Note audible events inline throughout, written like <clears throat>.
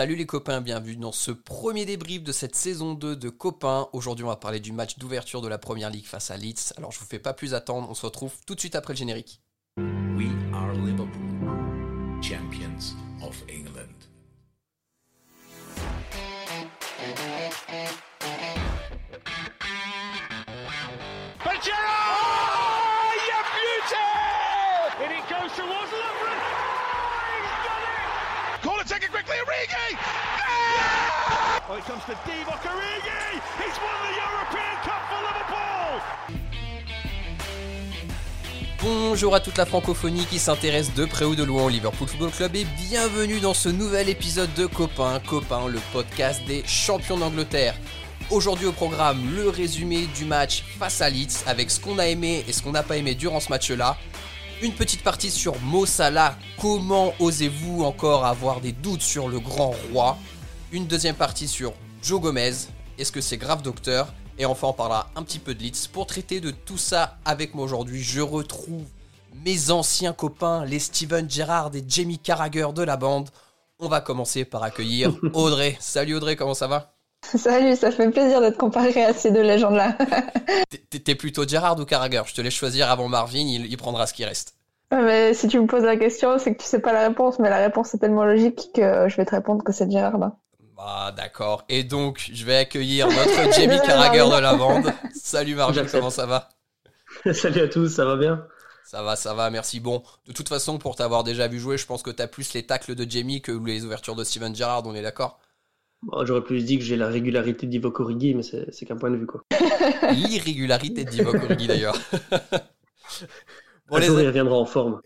Salut les copains, bienvenue dans ce premier débrief de cette saison 2 de Copains. Aujourd'hui, on va parler du match d'ouverture de la Première Ligue face à Leeds. Alors, je vous fais pas plus attendre, on se retrouve tout de suite après le générique. Origi! Yeah! Oh, it comes to Divock Origi! He's won the European Cup for Liverpool! Bonjour à toute la francophonie qui s'intéresse de près ou de loin au Liverpool Football Club et bienvenue dans ce nouvel épisode de Copains, Copains, le podcast des champions d'Angleterre. Aujourd'hui au programme, le résumé du match face à Leeds avec ce qu'on a aimé et ce qu'on n'a pas aimé durant ce match-là. Une petite partie sur Mo Salah, comment osez-vous encore avoir des doutes sur le grand roi? Une deuxième partie sur Joe Gomez, est-ce que c'est grave docteur? Et enfin on parlera un petit peu de Leeds. Pour traiter de tout ça avec moi aujourd'hui, je retrouve mes anciens copains, les Steven Gerrard et Jamie Carragher de la bande. On va commencer par accueillir <laughs> Audrey. Salut Audrey, comment ça va? Salut, ça fait plaisir d'être comparé à ces deux légendes-là. T'es- T'es plutôt Gerrard ou Carragher? Je te laisse choisir avant Marvin, il, il prendra ce qui reste. Ouais, mais si tu me poses la question, c'est que tu sais pas la réponse, mais la réponse est tellement logique que je vais te répondre que c'est Gérard. là. Bah d'accord. Et donc, je vais accueillir notre Jamie <laughs> Carragher de la bande. Salut Marvin, comment ça va? <laughs> Salut à tous, ça va bien? Ça va, ça va, merci. Bon, de toute façon, pour t'avoir déjà vu jouer, je pense que t'as plus les tacles de Jamie que les ouvertures de Steven Gerrard, on est d'accord? Bon, J'aurais plus dit que j'ai la régularité d'Ivoque Origi, mais c'est qu'un point de vue. Quoi. <laughs> L'irrégularité de Divock Origi d'ailleurs. <laughs> bon, Un les, jour, il reviendra en forme.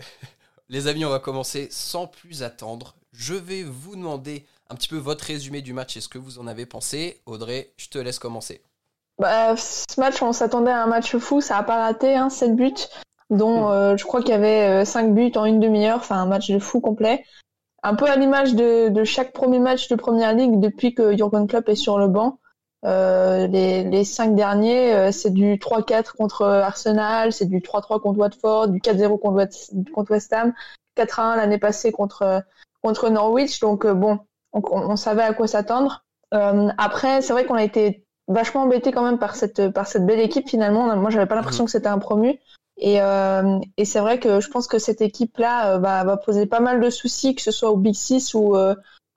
les amis, on va commencer sans plus attendre. Je vais vous demander un petit peu votre résumé du match et ce que vous en avez pensé. Audrey, je te laisse commencer. Bah, ce match, on s'attendait à un match fou, ça a pas raté, hein, 7 buts, dont euh, je crois qu'il y avait 5 buts en une demi-heure, enfin un match de fou complet. Un peu à l'image de, de chaque premier match de Première Ligue depuis que Jurgen Klopp est sur le banc. Euh, les, les cinq derniers, euh, c'est du 3-4 contre Arsenal, c'est du 3-3 contre Watford, du 4-0 contre, West- contre West Ham, 4-1 l'année passée contre, contre Norwich. Donc euh, bon, on, on savait à quoi s'attendre. Euh, après, c'est vrai qu'on a été vachement embêté quand même par cette, par cette belle équipe finalement. Moi, j'avais pas l'impression que c'était un promu. Et, euh, et c'est vrai que je pense que cette équipe-là euh, va, va poser pas mal de soucis, que ce soit au Big Six ou, euh,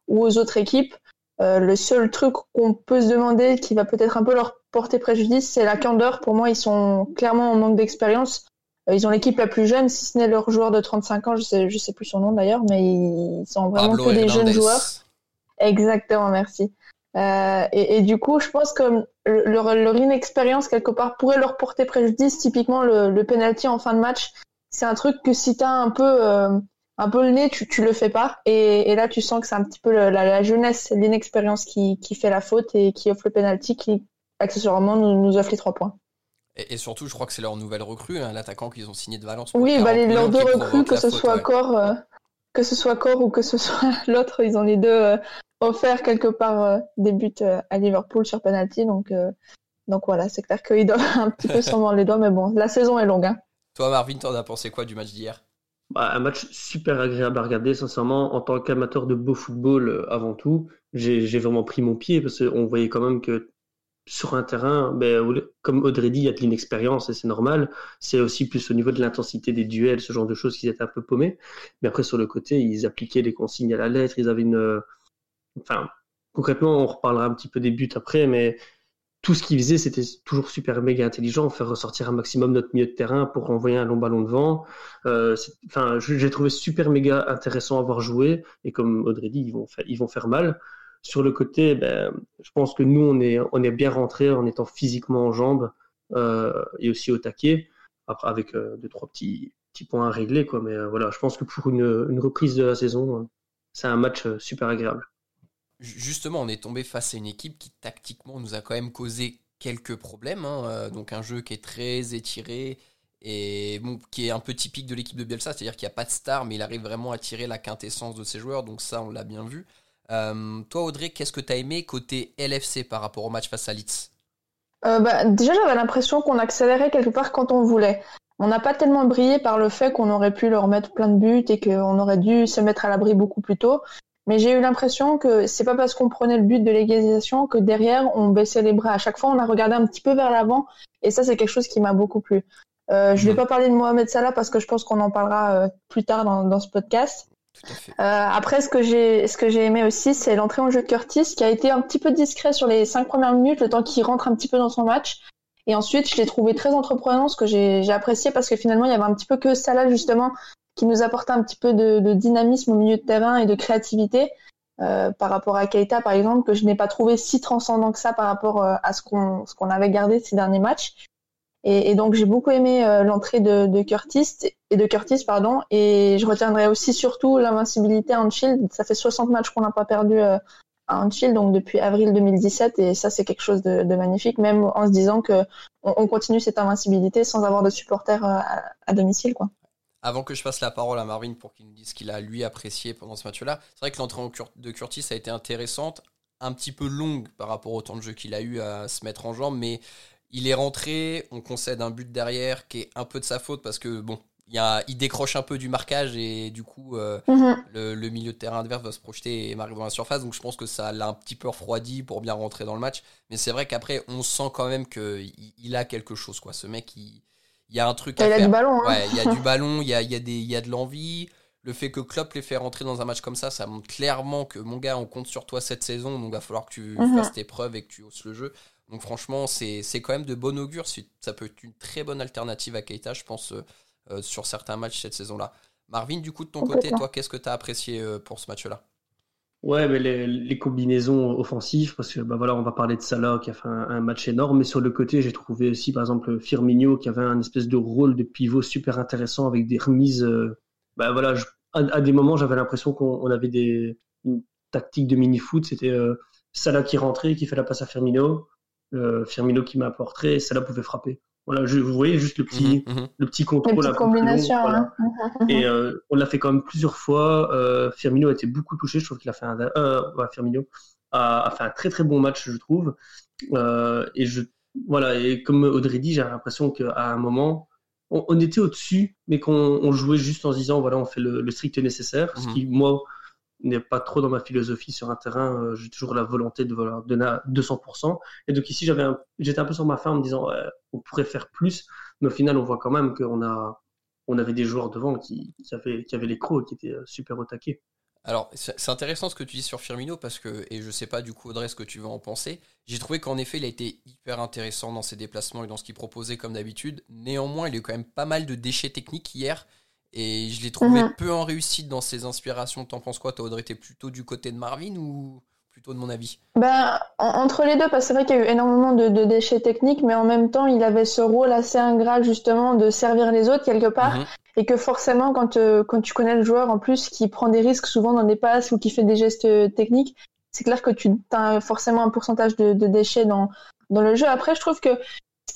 ou aux autres équipes. Euh, le seul truc qu'on peut se demander qui va peut-être un peu leur porter préjudice, c'est la candeur. Pour moi, ils sont clairement en manque d'expérience. Euh, ils ont l'équipe la plus jeune, si ce n'est leur joueur de 35 ans, je sais, je sais plus son nom d'ailleurs, mais ils sont vraiment Pablo que des jeunes joueurs. Exactement, merci. Euh, et, et du coup, je pense que le- leur, leur inexpérience, quelque part, pourrait leur porter préjudice. Typiquement, le, le penalty en fin de match, c'est un truc que si t'as un peu, euh, un peu le nez, tu, tu le fais pas. Et, et là, tu sens que c'est un petit peu le- la, la jeunesse, l'inexpérience qui, qui fait la faute et qui offre le penalty, qui accessoirement nous, nous offre les trois points. Et, et surtout, je crois que c'est leur nouvelle recrue, hein, l'attaquant qu'ils ont signé de Valence. Oui, 40 bah, les, leurs deux recrues, que ce soit ouais. Que ce soit Corps ou que ce soit <laughs> l'autre, ils ont les deux euh, offert quelque part euh, des buts euh, à Liverpool sur penalty. Donc, euh, donc voilà, c'est clair qu'ils doivent <laughs> un petit peu s'en les doigts, mais bon, la saison est longue. Hein. Toi, Marvin, t'en as pensé quoi du match d'hier? Bah, un match super agréable à regarder, sincèrement, en tant qu'amateur de beau football euh, avant tout. J'ai vraiment pris mon pied parce qu'on voyait quand même que sur un terrain, ben, comme Audrey dit, il y a de l'inexpérience et c'est normal. C'est aussi plus au niveau de l'intensité des duels, ce genre de choses qu'ils étaient un peu paumés. Mais après, sur le côté, ils appliquaient les consignes à la lettre. Ils avaient une. Enfin, concrètement, on reparlera un petit peu des buts après, mais tout ce qu'ils faisaient, c'était toujours super méga intelligent, faire ressortir un maximum notre milieu de terrain pour envoyer un long ballon devant. Euh, Enfin, j'ai trouvé super méga intéressant à voir jouer. Et comme Audrey dit, ils vont faire mal. Sur le côté, ben, je pense que nous, on est, bien rentré en étant physiquement en jambes euh, et aussi au taquet, avec euh, deux trois petits points à régler, quoi. Mais euh, voilà, je pense que pour une, reprise de la saison, euh, c'est un match super agréable. Ju- Justement, on est tombé face à une équipe qui, tactiquement, nous a quand même causé quelques problèmes. hein. Donc, un jeu qui est très étiré et qui est un peu typique de l'équipe de Bielsa, c'est-à-dire qu'il n'y a pas de star, mais il arrive vraiment à tirer la quintessence de ses joueurs. Donc, ça, on l'a bien vu. Euh, toi, Audrey, qu'est-ce que tu as aimé côté LFC par rapport au match face à Leeds? Euh, bah, déjà, j'avais l'impression qu'on accélérait quelque part quand on voulait. On n'a pas tellement brillé par le fait qu'on aurait pu leur mettre plein de buts et qu'on aurait dû se mettre à l'abri beaucoup plus tôt. Mais j'ai eu l'impression que c'est pas parce qu'on prenait le but de l'égalisation que derrière on baissait les bras. À chaque fois, on a regardé un petit peu vers l'avant, et ça, c'est quelque chose qui m'a beaucoup plu. Euh, je vais Mhm. pas parler de Mohamed Salah parce que je pense qu'on en parlera euh, plus tard dans, dans ce podcast. Euh, après, ce que j'ai, ce que j'ai aimé aussi, c'est l'entrée en jeu de Curtis, qui a été un petit peu discret sur les cinq premières minutes, le temps qu'il rentre un petit peu dans son match. Et ensuite, je l'ai trouvé très entreprenant, ce que j'ai, apprécié parce que finalement, il y avait un petit peu que Salah justement qui nous apportait un petit peu de, dynamisme au milieu de terrain et de créativité euh, par rapport à Keita, par exemple, que je n'ai pas trouvé si transcendant que ça par rapport euh, à ce qu'on, ce qu'on avait gardé ces derniers matchs. Et, donc j'ai beaucoup aimé euh, l'entrée de, de Curtis et de Curtis pardon et je retiendrai aussi surtout l'invincibilité à Anfield. Ça fait 60 matchs qu'on n'a pas perdu euh, à Anfield donc depuis avril 2017 et ça c'est quelque chose de, magnifique même en se disant que on, on continue cette invincibilité sans avoir de supporters euh, à, domicile quoi. Avant que je passe la parole à Marvin pour qu'il nous dise ce qu'il a lui apprécié pendant ce match-là, c'est vrai que l'entrée de Curtis a été intéressante, un petit peu longue par rapport au temps de jeu qu'il a eu à se mettre en jambe, mais il est rentré, on concède un but derrière qui est un peu de sa faute parce que bon, il, y a, il décroche un peu du marquage et du coup euh, le, le milieu de terrain adverse va se projeter et marquer dans la surface, donc je pense que ça l'a un petit peu refroidi pour bien rentrer dans le match, mais c'est vrai qu'après on sent quand même qu'il il a quelque chose quoi, ce mec il, il y a un truc à il a du ballon. Hein. Ouais, il y a du <laughs> ballon, il y a, il y, a des- il y a de l'envie. Le fait que Klopp les fait rentrer dans un match comme ça, ça montre clairement que mon gars, on compte sur toi cette saison, donc il va falloir que tu Mhm. fasses tes preuves et que tu hausses le jeu. Donc franchement, c'est c'est quand même de bon augure. C'est- Ça peut être une très bonne alternative à Keita, je pense, euh, euh, sur certains matchs cette saison-là. Marvin, du coup, de ton côté, toi, qu'est-ce que tu as apprécié euh, pour ce match-là? Ouais, mais les, les combinaisons offensives, parce que bah voilà, on va parler de Salah qui a fait un, un match énorme, mais sur le côté, j'ai trouvé aussi par exemple Firmino qui avait un espèce de rôle de pivot super intéressant avec des remises. euh, bah voilà, je- à, à des moments, j'avais l'impression qu'on on avait des une tactique de mini-foot. C'était euh, Salah qui rentrait, qui fait la passe à Firmino, euh, Firmino qui m'apporterait, et Salah pouvait frapper. Voilà, je, vous voyez juste le petit, Mhm, mhm. le petit contrôle. voilà. hein. Et euh, on l'a fait quand même plusieurs fois. Euh, Firmino a été beaucoup touché. Je trouve qu'il a fait un, euh, ouais, Firmino a, a fait un très très bon match, je trouve. Euh, et je, voilà. Et comme Audrey dit, j'ai l'impression qu'à un moment, on, on était au-dessus, mais qu'on on jouait juste en se disant, voilà, on fait le, le strict nécessaire. Ce Mhm. qui, moi, n'est pas trop dans ma philosophie sur un terrain. Euh, j'ai toujours la volonté de donner à 200%. Et donc ici, j'avais, j'étais un peu sur ma fin en me disant, on pourrait faire plus. Mais au final, on voit quand même qu'on a, on avait des joueurs devant qui, qui avaient, qui avaient les crocs qui étaient euh, super au taquet. Alors, c'est intéressant ce que tu dis sur Firmino parce que, et je sais pas du coup Audrey ce que tu vas en penser, j'ai trouvé qu'en effet il a été hyper intéressant dans ses déplacements et dans ce qu'il proposait comme d'habitude. Néanmoins, il a eu quand même pas mal de déchets techniques hier et je l'ai trouvé Mhm. peu en réussite dans ses inspirations. T'en penses quoi Toi Audrey, t'es plutôt du côté de Marvin ou plutôt de mon avis? Ben, en- entre les deux, parce que c'est vrai qu'il y a eu énormément de, de déchets techniques, mais en même temps, il avait ce rôle assez ingrat justement de servir les autres quelque part, Mhm. et que forcément, quand, euh, quand tu connais le joueur en plus qui prend des risques souvent dans des passes ou qui fait des gestes euh, techniques, c'est clair que tu as forcément un pourcentage de, de déchets dans, dans le jeu. Après, je trouve que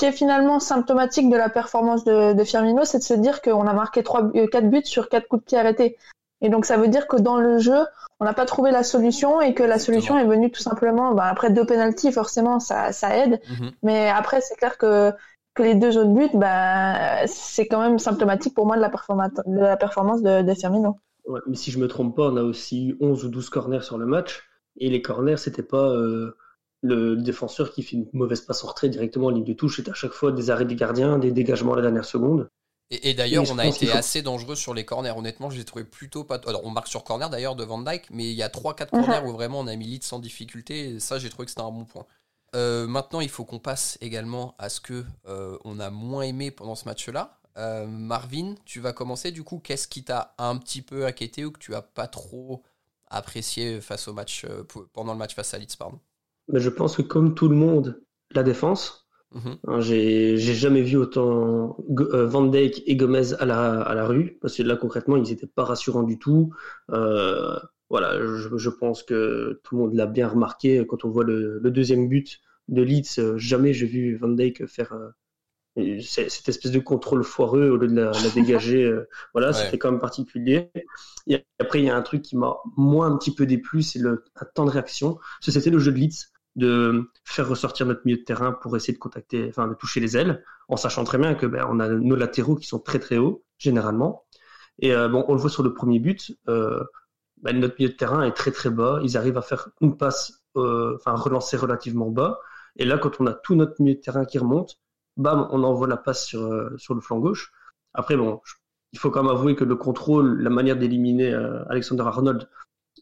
qui est finalement symptomatique de la performance de, de Firmino, c'est de se dire qu'on a marqué trois, euh, quatre buts sur quatre coups de pied arrêtés. Et donc ça veut dire que dans le jeu, on n'a pas trouvé la solution et que la solution est venue tout simplement bah, après deux penalties, forcément ça, ça aide. Mhm. Mais après, c'est clair que, que les deux autres buts, bah, c'est quand même symptomatique pour moi de la, performance de, la performance de, de Firmino. Ouais, mais si je me trompe pas, on a aussi eu 11 ou 12 corners sur le match. Et les corners, c'était pas euh, le défenseur qui fait une mauvaise passe en retrait directement en ligne de touche. C'était à chaque fois des arrêts des gardiens, des dégagements à la dernière seconde. Et, et d'ailleurs, on a été faut- assez dangereux sur les corners. Honnêtement, j'ai trouvé plutôt pas. Alors, on marque sur corner d'ailleurs de Van Dyke, mais il y a 3-4 Mhm. corners où vraiment on a mis lead sans difficulté. Et ça, j'ai trouvé que c'était un bon point. Euh, maintenant, il faut qu'on passe également à ce que euh, on a moins aimé pendant ce match-là. Euh, Marvin, tu vas commencer du coup. Qu'est-ce qui t'a un petit peu inquiété ou que tu as pas trop apprécié face au match euh, pendant le match face à Leeds, pardon? Mais je pense que comme tout le monde, la défense, Mhm. hein, j'ai jamais vu autant euh, Van Dijk et Gomez à la, à la rue, parce que là concrètement, ils n'étaient pas rassurants du tout. Euh, voilà, je, je pense que tout le monde l'a bien remarqué quand on voit le, le deuxième but de Leeds. euh, Jamais j'ai vu Van Dijk faire cette espèce de contrôle foireux au lieu de la, la dégager. euh, <laughs> voilà, Ouais. c'était quand même particulier. Et après, il y a un truc qui m'a moins un petit peu déplu, c'est le un temps de réaction. C'était le jeu de Leeds de faire ressortir notre milieu de terrain pour essayer de contacter, enfin de toucher les ailes, en sachant très bien que ben, on a nos latéraux qui sont très très hauts généralement. Et euh, bon, on le voit sur le premier but. Euh, bah, notre milieu de terrain est très très bas. Ils arrivent à faire une passe, enfin relancer relativement bas. Et là, quand on a tout notre milieu de terrain qui remonte, bam, on envoie la passe sur, euh, sur le flanc gauche. Après, bon, il faut quand même avouer que le contrôle, la manière d'éliminer euh, Alexander Arnold,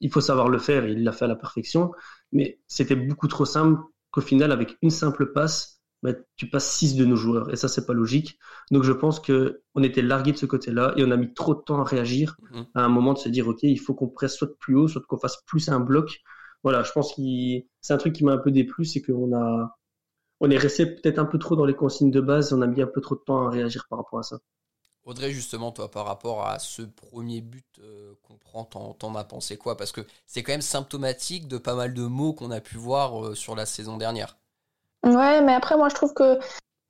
il faut savoir le faire, il l'a fait à la perfection. Mais c'était beaucoup trop simple qu'au final, avec une simple passe, bah, tu passes 6 de nos joueurs. Et ça, c'est pas logique. Donc je pense que on était largué de ce côté-là et on a mis trop de temps à réagir mhm. à un moment de se dire, OK, il faut qu'on presse soit plus haut, soit qu'on fasse plus un bloc. Voilà, je pense que c'est un truc qui m'a un peu déplu, c'est qu'on a, on est resté peut-être un peu trop dans les consignes de base, on a mis un peu trop de temps à réagir par rapport à ça. Audrey, justement, toi, par rapport à ce premier but euh, qu'on prend, t'en as pensé quoi? Parce que c'est quand même symptomatique de pas mal de mots qu'on a pu voir euh, sur la saison dernière. Ouais, mais après, moi, je trouve que,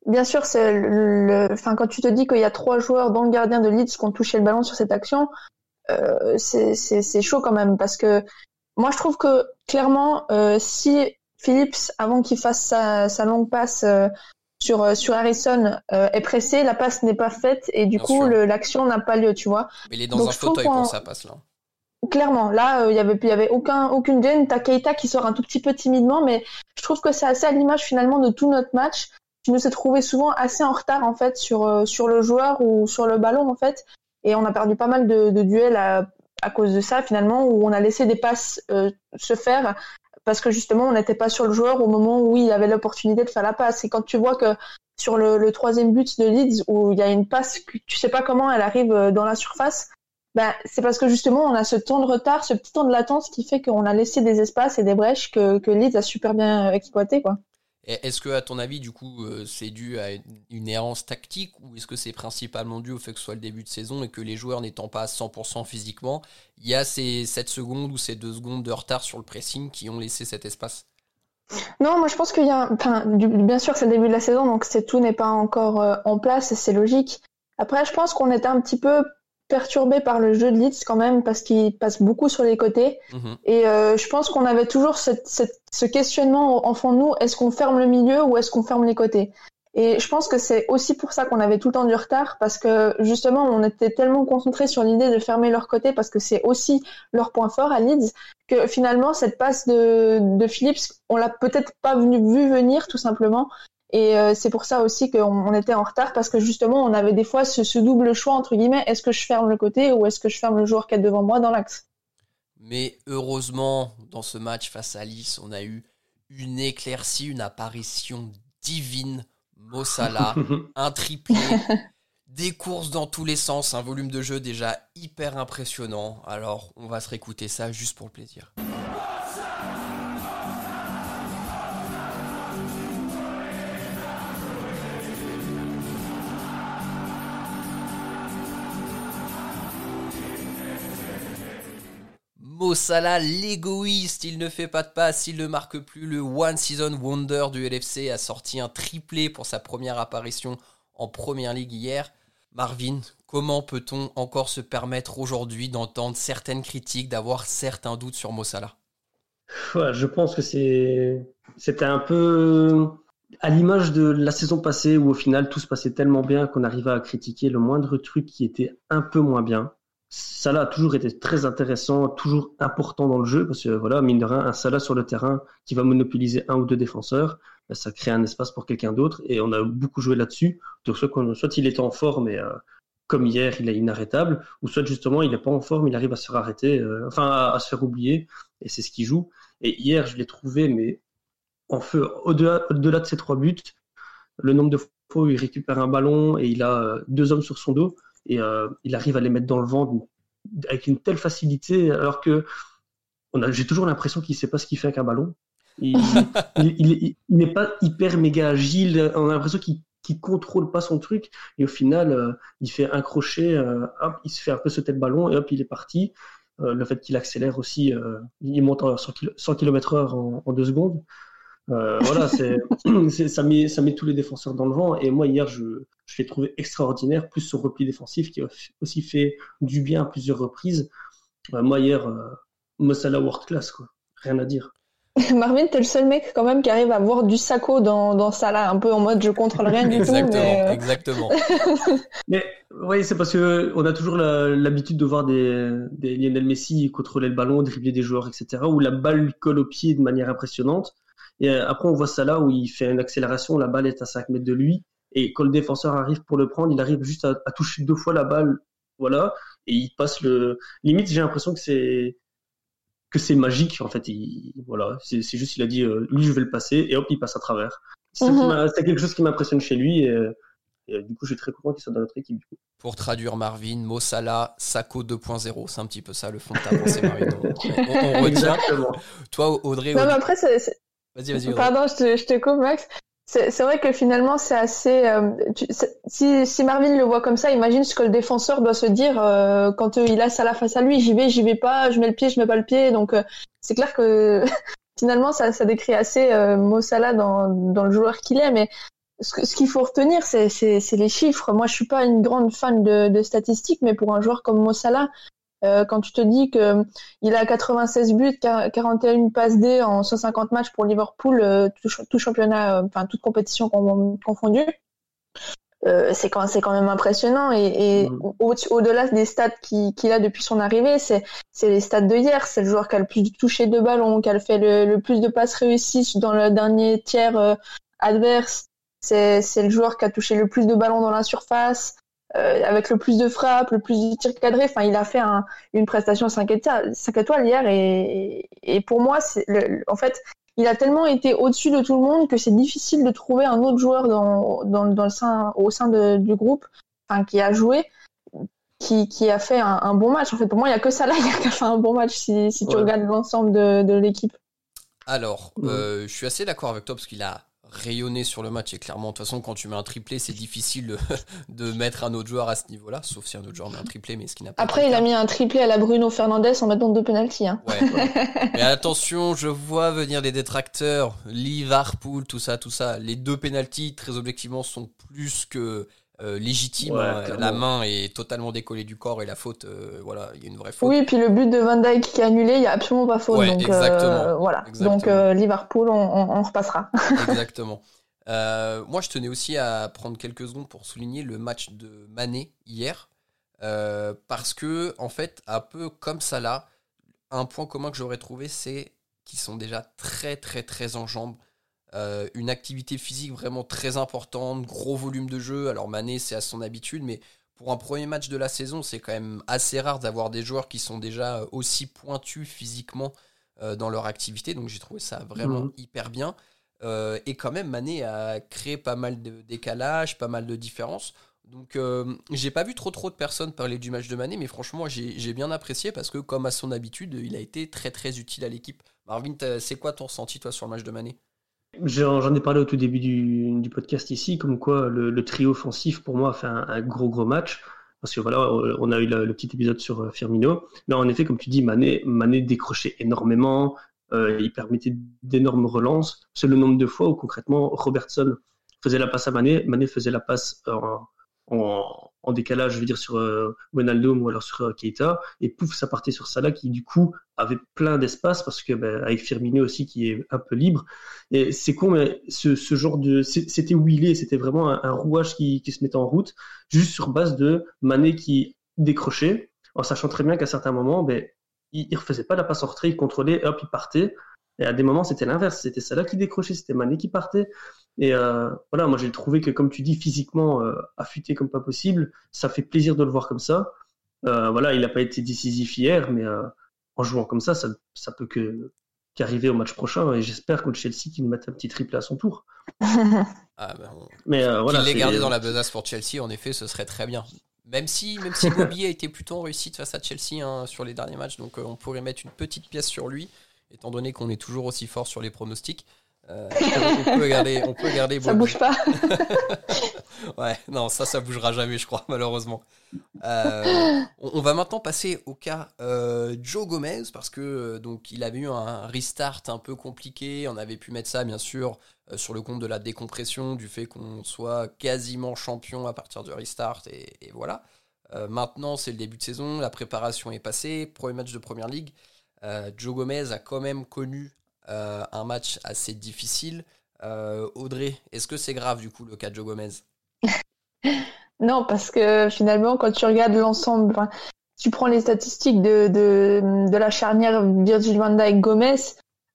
bien sûr, c'est le, enfin, quand tu te dis qu'il y a trois joueurs, dont le gardien de Leeds, qui ont touché le ballon sur cette action, euh, c'est chaud quand même, parce que moi, je trouve que, clairement, euh, si Phillips, avant qu'il fasse sa, sa, longue passe euh, sur, euh, sur Harrison, euh, est pressé, la passe n'est pas faite, et du coup, l'action n'a pas lieu, tu vois. Mais il est dans un fauteuil quand ça passe, là. Clairement, là, il euh, y avait, y avait aucun, aucune gêne. T'as Keita qui sort un tout petit peu timidement, mais je trouve que c'est assez à l'image finalement de tout notre match. Je nous ai trouvé souvent assez en retard en fait sur euh, sur le joueur ou sur le ballon en fait, et on a perdu pas mal de, de duels à, à, cause de ça finalement où on a laissé des passes euh, se faire parce que justement on n'était pas sur le joueur au moment où il avait l'opportunité de faire la passe. Et quand tu vois que sur le, troisième but de Leeds où il y a une passe que tu sais pas comment elle arrive dans la surface bah, c'est parce que justement, on a ce temps de retard, ce petit temps de latence qui fait qu'on a laissé des espaces et des brèches que, Leeds a super bien exploité. Quoi. Est-ce que, à ton avis, du coup, euh, c'est dû à une errance tactique ou est-ce que c'est principalement dû au fait que ce soit le début de saison et que les joueurs n'étant pas à 100% physiquement, il y a ces 7 secondes ou ces 2 secondes de retard sur le pressing qui ont laissé cet espace? Non, moi je pense qu'il y a, enfin, bien sûr c'est le début de la saison, donc tout n'est pas encore euh, en place et c'est logique. Après, je pense qu'on était un petit peu perturbé par le jeu de Leeds quand même parce qu'il passe beaucoup sur les côtés. Mhm. Et euh, je pense qu'on avait toujours cette, cette, ce questionnement en fond de nous est-ce qu'on ferme le milieu ou est-ce qu'on ferme les côtés? Et je pense que c'est aussi pour ça qu'on avait tout le temps du retard parce que justement on était tellement concentré sur l'idée de fermer leur côté parce que c'est aussi leur point fort à Leeds que finalement cette passe de, de Phillips on l'a peut-être pas vu venir tout simplement et euh, c'est pour ça aussi qu'on était en retard parce que justement on avait des fois ce, double choix entre guillemets est-ce que je ferme le côté ou est-ce que je ferme le joueur qui est devant moi dans l'axe? Mais heureusement dans ce match face à Alice on a eu une éclaircie, une apparition divine. Mossala, <laughs> un triplé, des courses dans tous les sens, un volume de jeu déjà hyper impressionnant. Alors on va se réécouter ça juste pour le plaisir. Mo Salah, l'égoïste, il ne fait pas de passe, il ne marque plus. Le One Season Wonder du LFC a sorti un triplé pour sa première apparition en Première Ligue hier. Marvin, comment peut-on encore se permettre aujourd'hui d'entendre certaines critiques, d'avoir certains doutes sur Mo Salah? Je pense que c'était un peu à l'image de la saison passée où au final tout se passait tellement bien qu'on arrivait à critiquer le moindre truc qui était un peu moins bien. Salah a toujours été très intéressant, toujours important dans le jeu, parce que voilà, mine de rien, un Salah sur le terrain qui va monopoliser un ou deux défenseurs, ben, ça crée un espace pour quelqu'un d'autre, et on a beaucoup joué là-dessus. Donc soit, soit il est en forme, et euh, comme hier, il est inarrêtable, ou soit justement, il n'est pas en forme, il arrive à se faire arrêter, euh, enfin à, se faire oublier, et c'est ce qu'il joue. Et hier, je l'ai trouvé, mais en feu, au-delà de ces trois buts, le nombre de fois où il récupère un ballon et il a euh, deux hommes sur son dos, et euh, il arrive à les mettre dans le vent avec une telle facilité, alors que j'ai toujours l'impression qu'il ne sait pas ce qu'il fait avec un ballon. <laughs> Il n'est pas hyper méga agile, on a l'impression qu'il ne contrôle pas son truc, et au final, euh, il fait un crochet, euh, hop, il se fait un peu sauter le ballon, et hop, il est parti. le fait qu'il accélère aussi, il monte à 100 km/h en, deux secondes. Euh, voilà, <clears throat> c'est, ça, met, ça met tous les défenseurs dans le vent. Et moi, hier, je, je l'ai trouvé extraordinaire, plus son repli défensif qui a aussi fait du bien à plusieurs reprises. Euh, moi, hier, euh, Mossala world class, quoi. Rien à dire. <laughs> Marvin, t'es le seul mec quand même qui arrive à voir du Sacco dans, dans Salah, un peu en mode je contrôle rien du exactement, <laughs> tout. Mais... Exactement. <laughs> Mais oui, c'est parce que on a toujours la- l'habitude de voir des, des Lionel Messi contrôler le ballon, dribbler des joueurs, etc. Où la balle lui colle au pied de manière impressionnante. Et euh, après, on voit ça là où il fait une accélération, la balle est à 5 mètres de lui. Et quand le défenseur arrive pour le prendre, il arrive juste à, à toucher deux fois la balle, voilà. Et il passe le. Limite, j'ai l'impression que c'est que c'est magique en fait. Il, voilà, c'est c'est juste il a dit euh, lui je vais le passer et hop il passe à travers. C'est Mhm. quelque chose qui m'impressionne chez lui. Et, euh, et, du coup, je suis très content qu'il soit dans notre équipe. Du coup. Pour traduire Marvin, Mossala, Sako 2.0, c'est un petit peu ça le fond de ta pensée, Marvin. On, on- on retient. Exactement. Toi, Audrey, Non, mais après, c'est- c'est- vas-y, vas-y. Pardon, je te, je te coupe, Max. C'est vrai que finalement, c'est assez. euh, tu- si, si Marvin le voit comme ça, imagine ce que le défenseur doit se dire euh, quand il a Salah face à lui. J'y vais, j'y vais pas, je mets le pied, je mets pas le pied. Donc, euh, c'est clair que <laughs> finalement, ça, ça décrit assez euh, Mo Salah dans, dans le joueur qu'il est. Mais ce, ce qu'il faut retenir, c'est les chiffres. Moi, je suis pas une grande fan de, de statistiques, mais pour un joueur comme Mo Salah, euh, quand tu te dis que il a 96 buts, quar- 41 passes D en 150 matchs pour Liverpool, euh, tout, ch- tout championnat, euh, enfin toute compétition con- confondue. Euh, c'est quand, c'est quand même impressionnant et, et au- au-delà des stats qu'il a depuis son arrivée, c'est les stats de hier. C'est le joueur qui a le plus touché de ballons, qui a fait le, le plus de passes réussies dans le dernier tiers euh, adverse. C'est le joueur qui a touché le plus de ballons dans la surface, euh, avec le plus de frappes, le plus de tirs cadrés. Enfin, il a fait un, une prestation 5 étoiles, 5 étoiles hier et, et pour moi, c'est le- en fait, il a tellement été au-dessus de tout le monde que c'est difficile de trouver un autre joueur dans, dans, dans le sein, au sein de- du groupe, enfin, qui a joué, qui, qui a fait un, un bon match. En fait, pour moi, il n'y a que ça là hier qui a fait un bon match si, si tu Ouais. regardes l'ensemble de, de l'équipe. Alors, euh, je suis assez d'accord avec toi parce qu'il a rayonné sur le match et clairement, de toute façon, quand tu mets un triplé, c'est difficile <laughs> de, mettre un autre joueur à ce niveau-là, sauf si un autre joueur met un triplé, mais ce qui n'a pas Après, il a mis un triplé à la Bruno Fernandez en mettant deux pénalties. Hein. Ouais. <laughs> Mais attention, je vois venir des détracteurs, Liverpool, tout ça, tout ça. Les deux pénalties, très objectivement, sont plus que euh, légitimes. Ouais, hein. La main est totalement décollée du corps et la faute, euh, voilà, il y a une vraie faute. Oui, et puis le but de Van Dijk qui est annulé, il n'y a absolument pas faute. Ouais, donc, exactement. euh, voilà. Exactement. Donc, euh, Liverpool, on, on, on repassera. <laughs> Exactement. Euh, moi, je tenais aussi à prendre quelques secondes pour souligner le match de Mané hier. Euh, parce que, en fait, un peu comme ça là, un point commun que j'aurais trouvé, c'est qu'ils sont déjà très, très, très en jambes. Euh, une activité physique vraiment très importante, gros volume de jeu. Alors, Mané, c'est à son habitude, mais pour un premier match de la saison, c'est quand même assez rare d'avoir des joueurs qui sont déjà aussi pointus physiquement euh, dans leur activité. Donc, j'ai trouvé ça vraiment Mhm. hyper bien. Euh, et quand même, Mané a créé pas mal de décalages, pas mal de différences. Donc, euh, j'ai pas vu trop trop de personnes parler du match de Mané, mais franchement, j'ai bien apprécié parce que, comme à son habitude, il a été très très utile à l'équipe. Marvin, c'est quoi ton ressenti toi sur le match de Mané? J'en ai parlé au tout début du, du podcast ici, comme quoi le, le trio offensif pour moi a fait un, gros gros match. Parce que voilà, on a eu le, le petit épisode sur euh, Firmino. Mais en effet, comme tu dis, Mané, Mané décrochait énormément. euh, il permettait d'énormes relances. C'est le nombre de fois où concrètement Robertson faisait la passe à Mané, Mané faisait la passe en, en, en décalage, je veux dire sur euh, Wijnaldum ou alors sur euh, Keita, et pouf, ça partait sur Salah qui du coup avait plein d'espace parce que ben, avec Firmino aussi qui est un peu libre. Et c'est con, mais ce, genre de, c'était wheelé, c'était vraiment un, rouage qui, se mettait en route, juste sur base de Mané qui décrochait, en sachant très bien qu'à certains moments, ben, il, il refaisait pas la passe en retrait, il contrôlait, hop, il partait. Et à des moments, c'était l'inverse, c'était Salah qui décrochait, c'était Mané qui partait. Et euh, voilà, moi j'ai trouvé que, comme tu dis, physiquement euh, affûté comme pas possible, ça fait plaisir de le voir comme ça. Euh, voilà, il n'a pas été décisif hier, mais euh, en jouant comme ça, ça, ça peut que qu'arriver au match prochain. Et j'espère contre Chelsea qu'il nous mette un petit triplé à son tour. <laughs> ah, ben, on- Mais euh, voilà, l'ait gardé dans la besace pour Chelsea, en effet, ce serait très bien. Même si, même si <laughs> Bobby a été plutôt en réussite face à Chelsea hein, sur les derniers matchs, donc euh, on pourrait mettre une petite pièce sur lui, étant donné qu'on est toujours aussi fort sur les pronostics. Euh, on peut garder, on peut garder Ça bouge pas. <laughs> Ouais, non, ça, ça bougera jamais, je crois, malheureusement. Euh, on, on va maintenant passer au cas euh, Joe Gomez, parce que donc il avait eu un restart un peu compliqué. On avait pu mettre ça, bien sûr, sur le compte de la décompression, du fait qu'on soit quasiment champion à partir du restart, et, et voilà. Maintenant, c'est le début de saison, la préparation est passée, premier match de première ligue. Joe Gomez a quand même connu un match assez difficile. Audrey, est-ce que c'est grave du coup le cas de Joe Gomez <laughs> Non, parce que finalement, quand tu regardes l'ensemble, tu prends les statistiques de, de, la charnière Virgil van Dijk Gomez,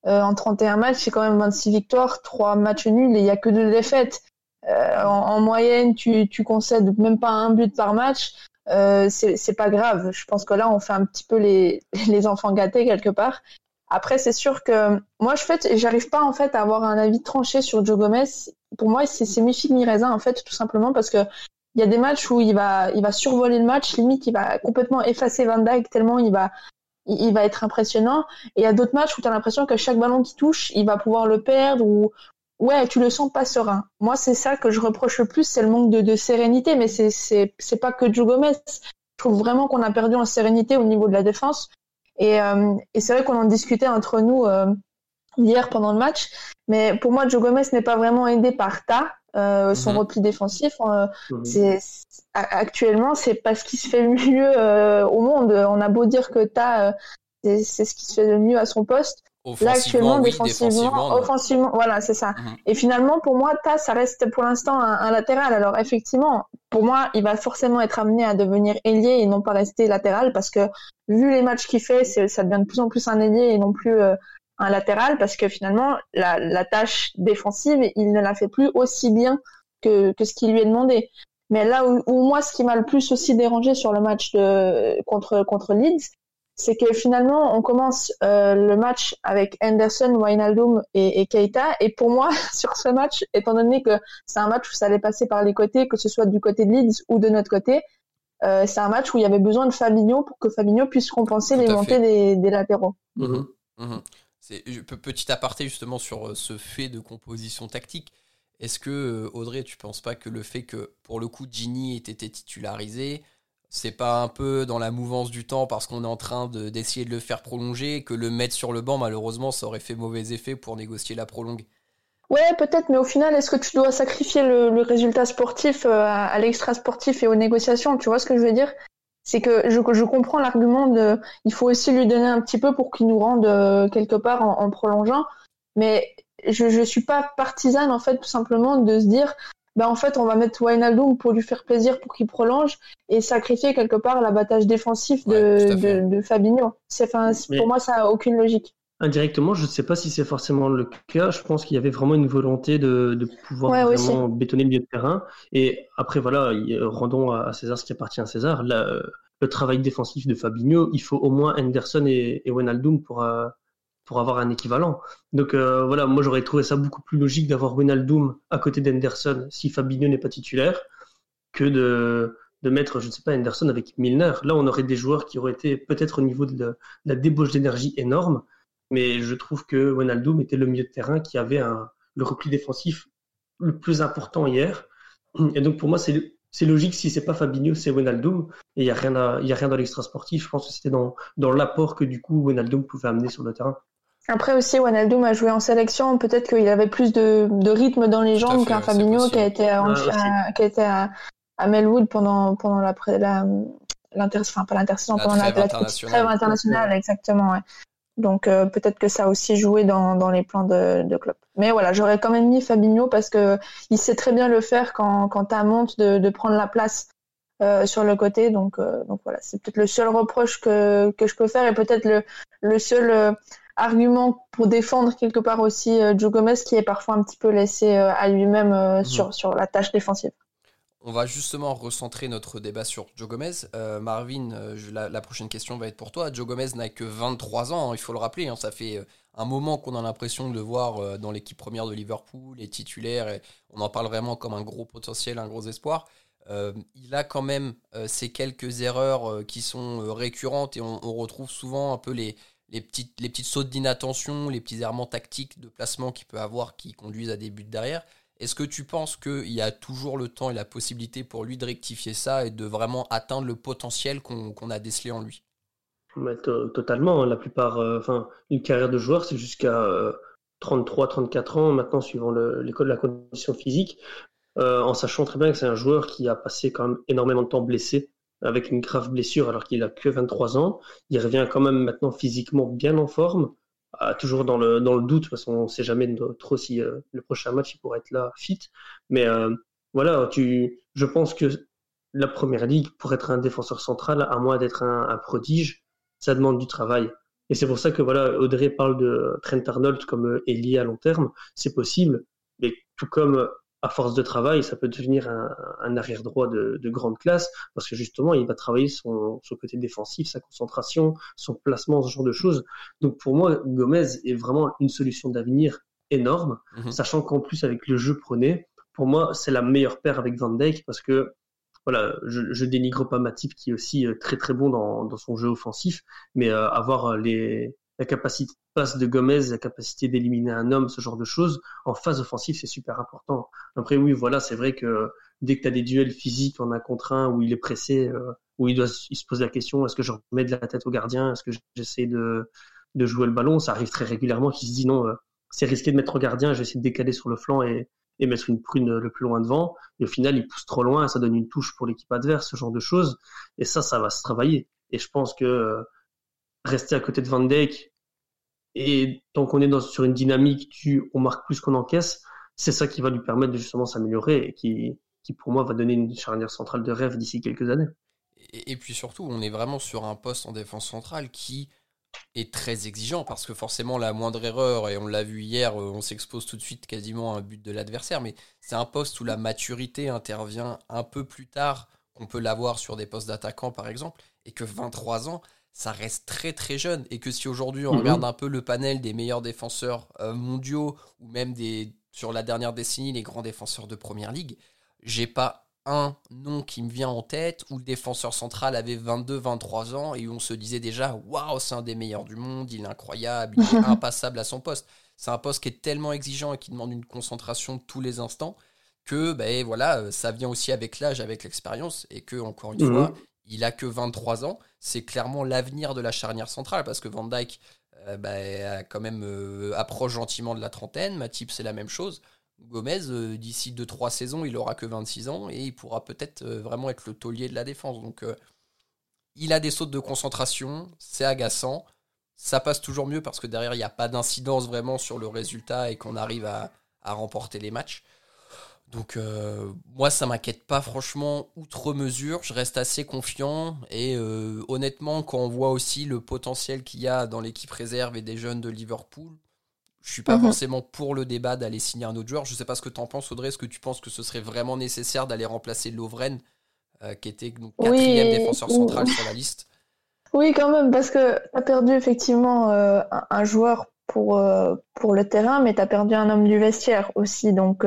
euh, en 31 matchs, c'est quand même 26 victoires, 3 matchs nuls et il y a que deux défaites. Euh, en, moyenne, tu, tu concèdes même pas un but par match. Euh, c'est pas grave. Je pense que là, on fait un petit peu les, <laughs> les enfants gâtés quelque part. Après, c'est sûr que moi, je fais, j'arrive pas en fait à avoir un avis tranché sur Joe Gomez. Pour moi, c'est mi figue mi raisin en fait, tout simplement parce que il y a des matchs où il va, il va survoler le match, limite il va complètement effacer Van Dijk tellement il va, il, va être impressionnant. Et il y a d'autres matchs où tu as l'impression que chaque ballon qui touche, il va pouvoir le perdre ou ouais, tu le sens pas serein. Moi, c'est ça que je reproche le plus, c'est le manque de, de sérénité. Mais c'est c'est pas que Joe Gomez. Je trouve vraiment qu'on a perdu en sérénité au niveau de la défense. Et, euh, et c'est vrai qu'on en discutait entre nous euh, hier pendant le match. Mais pour moi, Joe Gomez n'est pas vraiment aidé par Ta, euh, son mhm. repli défensif. Euh, c'est actuellement, c'est pas ce qui se fait le mieux euh, au monde. On a beau dire que t'as, c'est ce qui se fait le mieux à son poste. Là actuellement, défensivement, offensivement, voilà, c'est ça. Mhm. Et finalement, pour moi, Ta, ça reste pour l'instant un, latéral. Alors effectivement, pour moi, il va forcément être amené à devenir ailier et non pas rester latéral parce que vu les matchs qu'il fait, ça devient de plus en plus un ailier et non plus un latéral parce que finalement la, la, tâche défensive il ne la fait plus aussi bien que, que ce qui lui est demandé. Mais là où, moi ce qui m'a le plus aussi dérangé sur le match de, contre contre Leeds, c'est que finalement on commence euh, le match avec Anderson, Wijnaldum et, et, Keita et pour moi <laughs> sur ce match, étant donné que c'est un match où ça allait passer par les côtés, que ce soit du côté de Leeds ou de notre côté, euh, c'est un match où il y avait besoin de Fabinho pour que Fabinho puisse compenser les montées des, des, latéraux. Mmh mmh c'est petit aparté justement sur euh, ce fait de composition tactique. Est-ce que Audrey, tu penses pas que le fait que pour le coup Ginny ait été titularisé, c'est pas un peu dans la mouvance du temps parce qu'on est en train d'essayer de, le faire prolonger, que le mettre sur le banc malheureusement ça aurait fait mauvais effet pour négocier la prolongue. Ouais, peut-être, mais au final, est-ce que tu dois sacrifier le, résultat sportif euh, à l'extra sportif et aux négociations? Tu vois ce que je veux dire? C'est que je, comprends l'argument de il faut aussi lui donner un petit peu pour qu'il nous rende euh, quelque part en, prolongeant mais je je suis pas partisane en fait tout simplement de se dire ben en fait on va mettre Wijnaldum pour lui faire plaisir pour qu'il prolonge et sacrifier quelque part l'abattage défensif de, de, de, Fabinho c'est pour moi ça a aucune logique Indirectement, je ne sais pas si c'est forcément le cas. Je pense qu'il y avait vraiment une volonté de, de pouvoir vraiment bétonner le milieu de terrain. Et après, voilà, rendons à César ce qui appartient à César. le travail défensif de Fabinho, il faut au moins Henderson et, et Wijnaldum pour, euh, pour avoir un équivalent. Donc euh, voilà, moi j'aurais trouvé ça beaucoup plus logique d'avoir Wijnaldum à côté d'Henderson si Fabinho n'est pas titulaire que de, de mettre, je ne sais pas, Henderson avec Milner. Là, on aurait des joueurs qui auraient été peut-être au niveau de la débauche d'énergie énorme mais je trouve que Wijnaldum était le milieu de terrain qui avait un, le repli défensif le plus important hier. Et donc pour moi, c'est logique si c'est pas Fabinho, c'est Wijnaldum. Et il y a rien a rien dans l'extra sportif. Je pense que c'était dans, dans l'apport que du coup Wijnaldum pouvait amener sur le terrain. Après aussi, Wijnaldum a joué en sélection. Peut-être qu'il avait plus de, de, rythme dans les jambes qu'un Fabinho qui a été, à, qui a été à, à, Melwood pendant, pendant la, la l'inter, enfin pas l'intersaison, pendant la, la trêve internationale, exactement. Ouais. Donc euh, peut-être que ça a aussi joué dans, dans les plans de, de Klopp. Mais voilà, j'aurais quand même mis Fabinho parce que il sait très bien le faire quand, quand tu monte de, de prendre la place euh, sur le côté. Donc, euh, donc voilà, c'est peut-être le seul reproche que, que je peux faire et peut-être le, le seul argument pour défendre quelque part aussi Joe Gomez qui est parfois un petit peu laissé à lui-même mmh. sur, sur la tâche défensive. On va justement recentrer notre débat sur Joe Gomez. Euh, Marvin, euh, la, prochaine question va être pour toi. Joe Gomez n'a que 23 ans, hein, il faut le rappeler. Hein. ça fait euh, un moment qu'on a l'impression de le voir dans l'équipe première de Liverpool, les titulaires. Et on en parle vraiment comme un gros potentiel, un gros espoir. Il a quand même ces quelques erreurs qui sont récurrentes et on, retrouve souvent un peu les, petites, les petites sautes d'inattention, les petits errements tactiques de placement qu'il peut avoir qui conduisent à des buts derrière. Est-ce que tu penses qu'il y a toujours le temps et la possibilité pour lui de rectifier ça et de vraiment atteindre le potentiel qu'on a décelé en lui? Totalement. Hein. La plupart, euh, une carrière de joueur, c'est jusqu'à 33, euh, 34 ans maintenant, suivant l'école de la condition physique, euh, en sachant très bien que c'est un joueur qui a passé quand même énormément de temps blessé, avec une grave blessure alors qu'il a que 23 ans. Il revient quand même maintenant physiquement bien en forme ah, toujours dans le, dans le doute, parce qu'on ne sait jamais trop si le prochain match il pourrait être là fit. Mais voilà, tu, je pense que la première ligue, pour être un défenseur central, à moins d'être un, prodige, ça demande du travail. Et c'est pour ça que voilà, Audrey parle de Trent Arnold comme ailier à long terme. C'est possible, mais tout comme à force de travail, ça peut devenir un, arrière droit de, grande classe parce que justement, il va travailler son, côté défensif, sa concentration, son placement, ce genre de choses. Donc pour moi, Gomez est vraiment une solution d'avenir énorme, mhm. sachant qu'en plus avec le jeu prôné, pour moi, c'est la meilleure paire avec Van Dijk parce que voilà, je, je dénigre pas Matip qui est aussi euh, très très bon dans, son jeu offensif, mais euh, avoir euh, les, la capacité de passe de Gomez, la capacité d'éliminer un homme, ce genre de choses, en phase offensive, c'est super important. Après, oui, voilà, c'est vrai que dès que tu as des duels physiques en un contre un où il est pressé, où il doit il se pose la question est-ce que je remets de la tête au gardien, est-ce que j'essaie de, de jouer le ballon, ça arrive très régulièrement qu'il se dit non, c'est risqué de mettre au gardien, je vais essayer de décaler sur le flanc et, et mettre une prune le plus loin devant. Et au final, il pousse trop loin, ça donne une touche pour l'équipe adverse, ce genre de choses. Et ça, ça va se travailler. Et je pense que euh, rester à côté de Van Dijk, et tant qu'on est sur une dynamique on marque plus qu'on encaisse, c'est ça qui va lui permettre de justement s'améliorer et qui, pour moi, va donner une charnière centrale de rêve d'ici quelques années. et puis surtout, on est vraiment sur un poste en défense centrale qui est très exigeant parce que forcément la moindre erreur, et on l'a vu hier, euh, on s'expose tout de suite quasiment à un but de l'adversaire, mais c'est un poste où la maturité intervient un peu plus tard qu'on peut l'avoir sur des postes d'attaquant par exemple, et que 23 ans, ça reste très très jeune, et que si aujourd'hui on mhm. regarde un peu le panel des meilleurs défenseurs euh, mondiaux, ou même des, sur la dernière décennie, les grands défenseurs de Première Ligue, j'ai pas un nom qui me vient en tête où le défenseur central avait 22-23 ans et où on se disait déjà waouh, c'est un des meilleurs du monde, il est incroyable, il est <laughs> impassable à son poste. C'est un poste qui est tellement exigeant et qui demande une concentration tous les instants que ben voilà, euh, ça vient aussi avec l'âge, avec l'expérience et que encore une fois, mhm. Il a que 23 ans. C'est clairement l'avenir de la charnière centrale parce que Van Dyke euh, ben, quand même euh, approche gentiment de la trentaine. Matip c'est la même chose. Gomez, euh, d'ici 2-3 saisons, il aura que 26 ans et il pourra peut-être vraiment être le taulier de la défense. Donc, il a des sautes de concentration, c'est agaçant. Ça passe toujours mieux parce que derrière, il n'y a pas d'incidence vraiment sur le résultat et qu'on arrive à, remporter les matchs. Donc, moi, ça m'inquiète pas franchement outre mesure. Je reste assez confiant et honnêtement, quand on voit aussi le potentiel qu'il y a dans l'équipe réserve et des jeunes de Liverpool, je suis pas mhm. forcément pour le débat d'aller signer un autre joueur. Je sais pas ce que tu en penses, Audrey. Est-ce que tu penses que ce serait vraiment nécessaire d'aller remplacer Lovren, euh, qui était donc quatrième défenseur central sur la liste? Oui, quand même, parce que tu as perdu effectivement euh, un, joueur pour, euh, pour le terrain, mais tu as perdu un homme du vestiaire aussi. Donc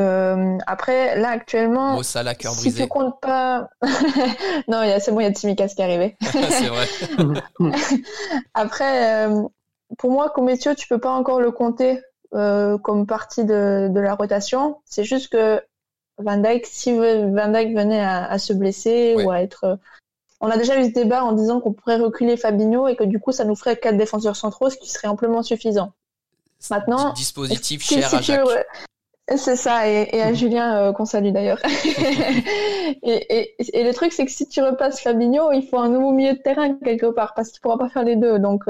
après, là actuellement, Mossala, cœur si tu comptes pas... <laughs> non, c'est bon, il y a Timikas qui est arrivé. <laughs> c'est vrai. <laughs> après, pour moi, Cometio, tu peux pas encore le compter euh, comme partie de, la rotation. C'est juste que Van Dijk, si Van Dijk venait à, se blesser ou à être... Euh, on a déjà eu ce débat en disant qu'on pourrait reculer Fabinho et que du coup, ça nous ferait quatre défenseurs centraux, ce qui serait amplement suffisant. Maintenant, dispositif cher à Jacques. C'est ça, et, à Julien euh, qu'on salue d'ailleurs. <laughs> <laughs> et, le truc, c'est que si tu repasses Fabinho, il faut un nouveau milieu de terrain quelque part, parce qu'il pourra pas faire les deux. Donc,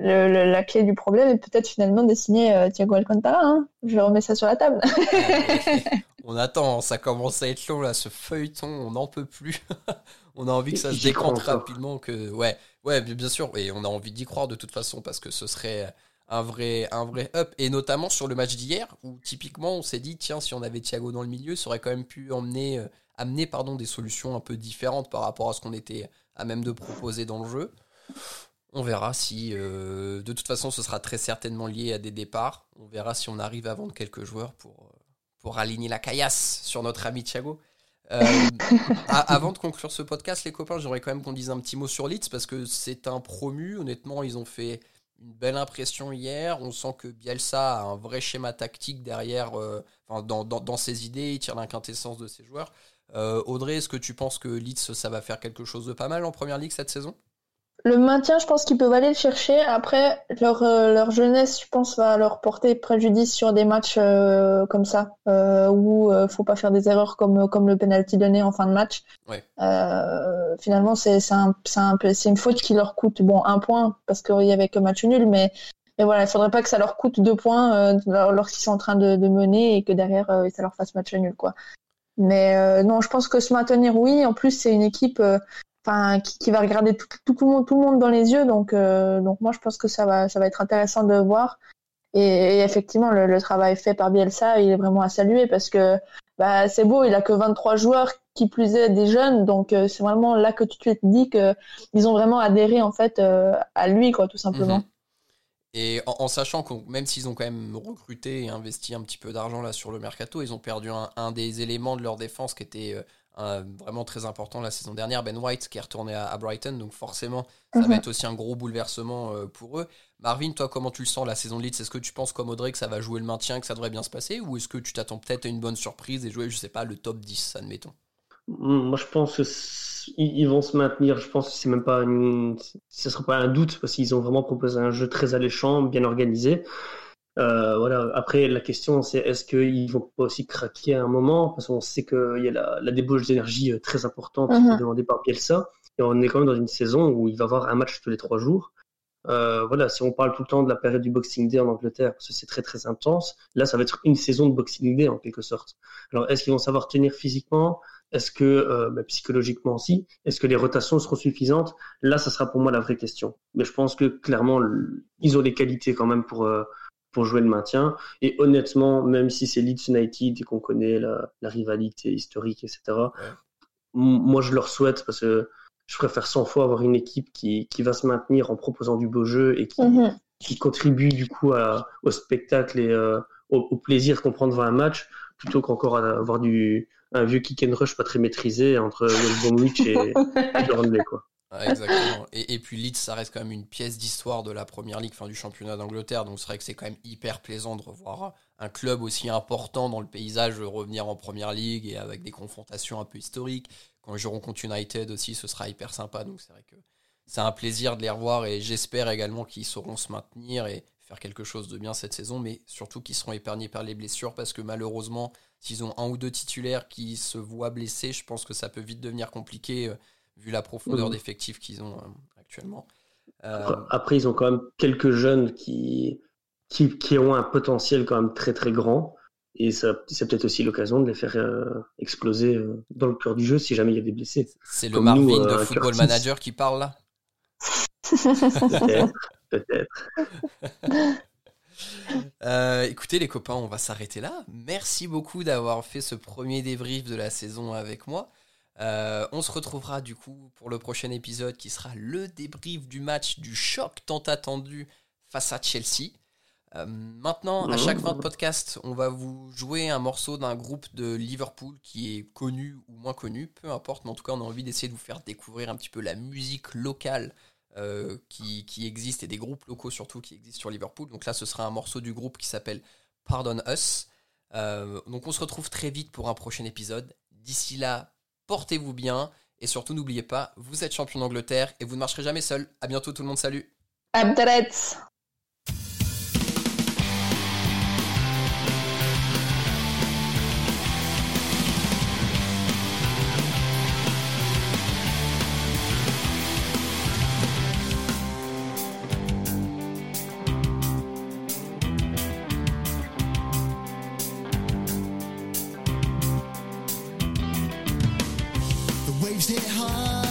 la clé du problème est peut-être finalement de signer euh, Thiago Alcantara. Hein. Je remets ça sur la table. <laughs> on attend, ça commence à être long là, ce feuilleton, on n'en peut plus. on a envie que ça se décante rapidement. Que... Ouais, ouais, bien sûr, et on a envie d'y croire de toute façon parce que ce serait un vrai, un vrai up. Et notamment sur le match d'hier, où typiquement on s'est dit, tiens, si on avait Thiago dans le milieu, ça aurait quand même pu emmener, euh, amener pardon, des solutions un peu différentes par rapport à ce qu'on était à même de proposer dans le jeu. On verra si, euh, de toute façon, ce sera très certainement lié à des départs. On verra si on arrive à vendre quelques joueurs pour, euh, pour aligner la caillasse sur notre ami Thiago. Euh, <laughs> avant de conclure ce podcast, les copains, j'aimerais quand même qu'on dise un petit mot sur Leeds parce que c'est un promu. Honnêtement, ils ont fait une belle impression hier. On sent que Bielsa a un vrai schéma tactique derrière, dans, dans, ses idées. Il tire l'inquintessence de ses joueurs. Audrey, est-ce que tu penses que Leeds, ça va faire quelque chose de pas mal en première ligue cette saison? Le maintien, je pense qu'ils peuvent aller le chercher. Après, leur, euh, leur jeunesse, je pense, va leur porter préjudice sur des matchs euh, comme ça, euh, où euh, faut pas faire des erreurs comme, comme le penalty donné en fin de match. Ouais. finalement, c'est un, un, une faute qui leur coûte bon un point parce qu'il y avait que match nul, mais et voilà, il faudrait pas que ça leur coûte deux points lorsqu'ils sont en train de, mener et que derrière ça leur fasse match nul quoi. Mais non, je pense que se maintenir, oui. En plus, c'est une équipe enfin qui, va regarder tout, tout, le monde, tout le monde dans les yeux. Donc, donc moi, je pense que ça va, ça va être intéressant de voir. Et, effectivement, le, travail fait par Bielsa, il est vraiment à saluer parce que bah, c'est beau, il a que 23 joueurs, qui plus est des jeunes, donc euh, c'est vraiment là que tu te dis qu'ils ont vraiment adhéré en fait euh, à lui, quoi, tout simplement. Mhm. Et en, sachant que même s'ils ont quand même recruté et investi un petit peu d'argent là sur le mercato, ils ont perdu un, des éléments de leur défense qui était euh, vraiment très important la saison dernière, Ben White, qui est retourné à, Brighton. Donc forcément, ça va mhm. être aussi un gros bouleversement euh, pour eux. Marvin, toi, comment tu le sens la saison de Leeds? Est-ce que tu penses comme Audrey que ça va jouer le maintien, que ça devrait bien se passer? Ou est-ce que tu t'attends peut-être à une bonne surprise et jouer, je sais pas, le top 10, admettons? Mm, Moi, je pense qu'ils vont se maintenir. Je pense que c'est même pas une... ce sera pas un doute parce qu'ils ont vraiment proposé un jeu très alléchant, bien organisé. Euh, voilà. Après, la question, c'est est-ce qu'ils vont pas aussi craquer à un moment? Parce qu'on sait qu'il y a la, débauche d'énergie euh, très importante mhm. demandée par Bielsa. Et on est quand même dans une saison où il va y avoir un match tous les trois jours. Euh, voilà, si on parle tout le temps de la période du Boxing Day en Angleterre, parce que c'est très très intense, là ça va être une saison de Boxing Day en quelque sorte. Alors est-ce qu'ils vont savoir tenir physiquement? Est-ce que bah, psychologiquement aussi? Est-ce que les rotations seront suffisantes? Là, ça sera pour moi la vraie question. Mais je pense que clairement, ils ont les qualités quand même pour pour jouer le maintien. Et honnêtement, même si c'est Leeds United et qu'on connaît la, rivalité historique, etc., moi je leur souhaite parce que je préfère 100 fois avoir une équipe qui, qui va se maintenir en proposant du beau jeu et qui, mhm. qui contribue du coup au spectacle et euh, au, plaisir qu'on prend devant un match plutôt qu'encore avoir du, un vieux kick and rush pas très maîtrisé entre West Bromwich et, et <laughs> Burnley, quoi exactement. Et, puis Leeds, ça reste quand même une pièce d'histoire de la première ligue, enfin du championnat d'Angleterre. Donc c'est vrai que c'est quand même hyper plaisant de revoir un club aussi important dans le paysage revenir en première ligue et avec des confrontations un peu historiques. Quand ils joueront contre United aussi, ce sera hyper sympa. Donc c'est vrai que c'est un plaisir de les revoir et j'espère également qu'ils sauront se maintenir et faire quelque chose de bien cette saison, mais surtout qu'ils seront épargnés par les blessures parce que malheureusement, s'ils ont un ou deux titulaires qui se voient blessés, je pense que ça peut vite devenir compliqué euh, vu la profondeur mmh. d'effectifs qu'ils ont euh, actuellement. Euh, après, ils ont quand même quelques jeunes qui, qui, ont un potentiel quand même très très grand. Et c'est peut-être aussi l'occasion de les faire euh, exploser dans le cœur du jeu si jamais il y a des blessés. C'est le Marvin de Football Manager qui parle là Peut-être. Peut-être. <laughs> écoutez les copains, on va s'arrêter là. Merci beaucoup d'avoir fait ce premier débrief de la saison avec moi. Euh, on se retrouvera du coup pour le prochain épisode qui sera le débrief du match du choc tant attendu face à Chelsea. Euh, maintenant, à chaque fin de podcast, on va vous jouer un morceau d'un groupe de Liverpool qui est connu ou moins connu, peu importe, mais en tout cas, on a envie d'essayer de vous faire découvrir un petit peu la musique locale euh, qui, qui, existe et des groupes locaux surtout qui existent sur Liverpool. Donc là, ce sera un morceau du groupe qui s'appelle Pardon Us. donc on se retrouve très vite pour un prochain épisode. D'ici là, portez-vous bien et surtout n'oubliez pas, vous êtes champion d'Angleterre et vous ne marcherez jamais seul. À bientôt tout le monde, salut. leaves it hard